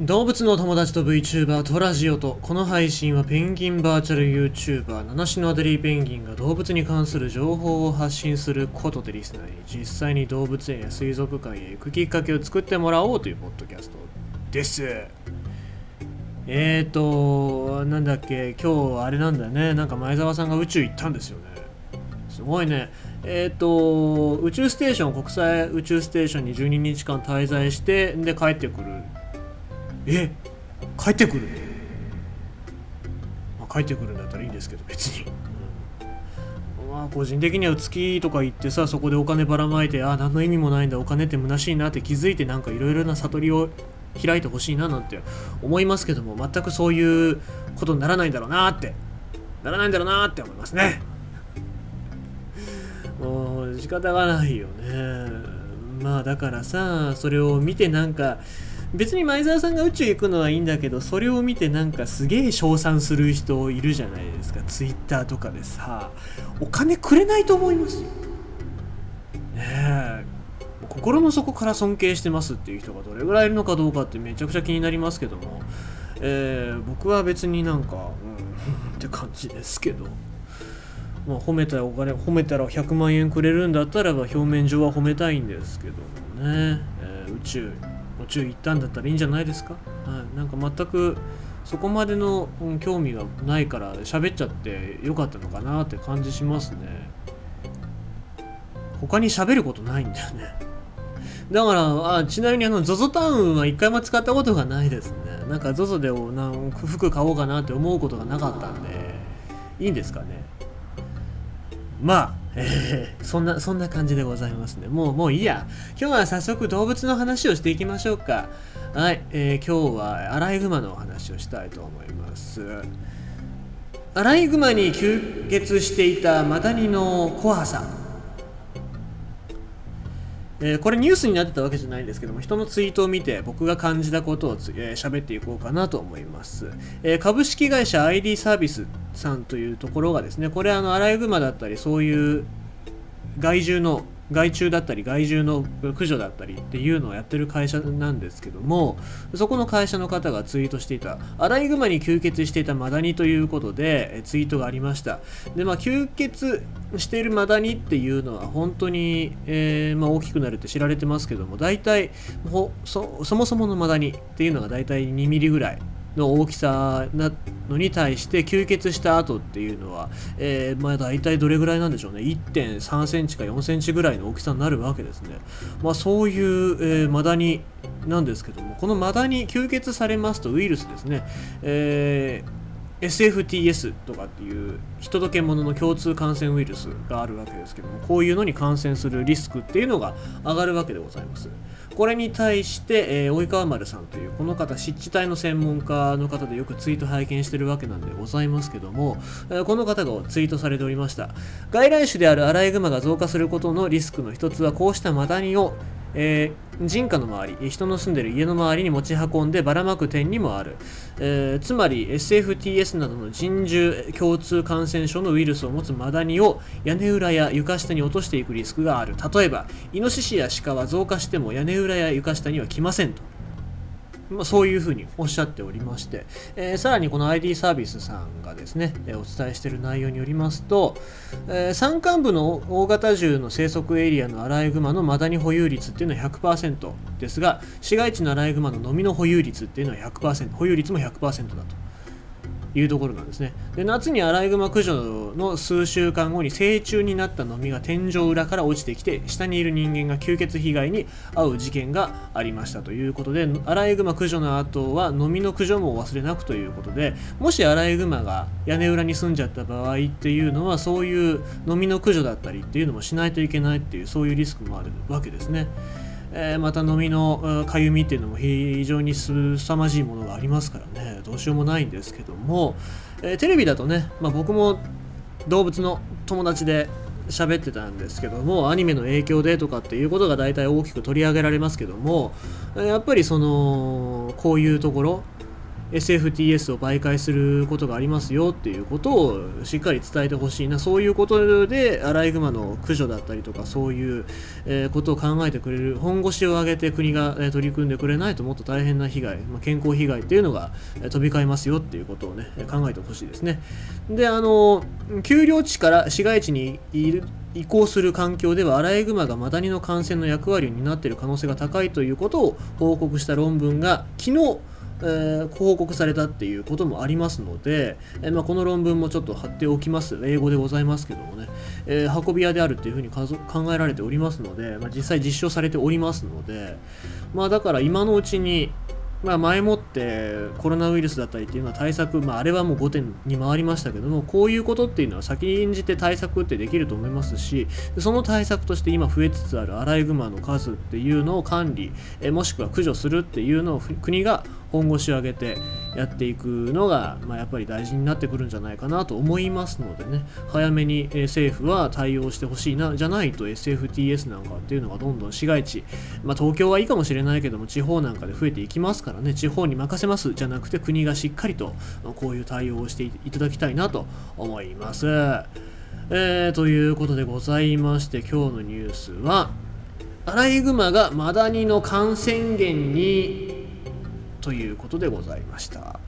動物の友達と VTuber とラジオとこの配信はペンギンバーチャル YouTuber 七種のアデリーペンギンが動物に関する情報を発信することでリスナーに実際に動物園や水族館へ行くきっかけを作ってもらおうというポッドキャストです。えーとなんだっけ今日あれなんだね。なんか前澤さんが宇宙行ったんですよね。すごいね。えっ、と宇宙ステーション国際宇宙ステーションに12日間滞在してで帰ってくる。え帰ってくるまあ、帰ってくるんだったらいいんですけど別に、うん。まあ個人的には月とか行ってさそこでお金ばらまいてあ何の意味もないんだお金って虚しいなって気づいてなんかいろいろな悟りを開いてほしいななんて思いますけども全くそういうことにならないんだろうなってならないんだろうなって思いますね。もう仕方がないよね。まあだからさそれを見てなんか別に前澤さんが宇宙行くのはいいんだけどそれを見てなんかすげえ称賛する人いるじゃないですか。ツイッターとかでさお金くれないと思いますよ。ねえ。心の底から尊敬してますっていう人がどれぐらいいるのかどうかってめちゃくちゃ気になりますけども、えー、僕は別になんか、うん、って感じですけど。まあ、褒めたらお金褒めたら100万円くれるんだったらば表面上は褒めたいんですけどもね、えー、宇宙。宇宙行ったんだったらいいんじゃないですか、はい、なんか全くそこまでの、興味がないから喋っちゃってよかったのかなって感じしますね。他に喋ることないんだよね。だからあちなみにあの ZOZO タウンは一回も使ったことがないですね。なんか ZOZO でなん服買おうかなって思うことがなかったんでいいんですかね。まあえー、そんな、そんな感じでございますね。もう、もういいや。今日は早速動物の話をしていきましょうか。はい、えー、今日はアライグマのお話をしたいと思います。アライグマに吸血していたマダニのコアさん。えー、これニュースになってたわけじゃないんですけども人のツイートを見て僕が感じたことを喋、えー、っていこうかなと思います、えー、株式会社 ID サービスさんというところがですねこれあのアライグマだったりそういう害獣の害虫だったり害獣の駆除だったりっていうのをやってる会社なんですけどもそこの会社の方がツイートしていた。アライグマに吸血していたマダニということでツイートがありました。でまあ吸血しているマダニっていうのは本当に、えー、まあ、大きくなるって知られてますけども大体そそもそものマダニっていうのが大体2ミリぐらいの大きさなのに対して吸血した後っていうのは、えー、まあ大体どれぐらいなんでしょうね。1.3センチか4センチぐらいの大きさになるわけですね。まあそういう、えー、マダニなんですけどもこのマダニ吸血されますとウイルスですね、えー SFTS とかっていう人と獣の共通感染ウイルスがあるわけですけどもこういうのに感染するリスクっていうのが上がるわけでございます。これに対して、えー、及川丸さんというこの方湿地帯の専門家の方でよくツイート拝見してるわけなんでございますけども、えー、この方がツイートされておりました。外来種であるアライグマが増加することのリスクの一つはこうしたマダニをえー、人家の周り人の住んでる家の周りに持ち運んでばらまく点にもある、えー、つまり SFTS などの人獣共通感染症のウイルスを持つマダニを屋根裏や床下に落としていくリスクがある。例えばイノシシやシカは増加しても屋根裏や床下には来ませんと。まあ、そういうふうにおっしゃっておりまして、えー、さらにこの ID サービスさんがですね、えー、お伝えしている内容によりますと、えー、山間部の大型銃の生息エリアのアライグマのマダニ保有率っていうのは100%ですが市街地のアライグマのノミの保有率っていうのは100%保有率も100%だと。いうところなんですねで夏にアライグマ駆除の数週間後に成虫になったノミが天井裏から落ちてきて下にいる人間が吸血被害に遭う事件がありましたということでアライグマ駆除の後はノミの駆除も忘れなくということでもしアライグマが屋根裏に住んじゃった場合っていうのはそういうノミの駆除だったりっていうのもしないといけないっていうそういうリスクもあるわけですね。え、また飲みのかゆみっていうのも非常に凄まじいものがありますからね。どうしようもないんですけども、え、テレビだとね、まあ、僕も動物の友達で喋ってたんですけどもアニメの影響でとかっていうことが大体大きく取り上げられますけどもやっぱりそのこういうところ SFTS を媒介することがありますよっていうことをしっかり伝えてほしいな。そういうことでアライグマの駆除だったりとかそういう、えことを考えてくれる本腰を上げて国が、え取り組んでくれないともっと大変な被害、まあ、健康被害っていうのが、え飛び交いますよっていうことをね考えてほしいですね。であの丘陵地から市街地にいる移行する環境ではアライグマがマダニの感染の役割を担っている可能性が高いということを報告した論文が昨日えー、報告されたっていうこともありますので、えー、まあ、この論文もちょっと貼っておきます。英語でございますけどもね、えー、運び屋であるっていうふうに考えられておりますので、まあ、実際実証されておりますので、まあ、だから今のうちにまあ、前もってコロナウイルスだったりっていうのは対策、まあ、あれはもう5点に回りましたけどもこういうことっていうのは先んじて対策ってできると思いますしその対策として今増えつつあるアライグマの数っていうのを管理えもしくは駆除するっていうのを国が本腰を上げてやっていくのが、まあ、やっぱり大事になってくるんじゃないかなと思いますのでね早めに政府は対応してほしいなじゃないと SFTS なんかっていうのがどんどん市街地、まあ、東京はいいかもしれないけども地方なんかで増えていきますからね地方に任せますじゃなくて国がしっかりとこういう対応をしていただきたいなと思います。えー、ということでございまして今日のニュースはアライグマがマダニの感染源にということでございました。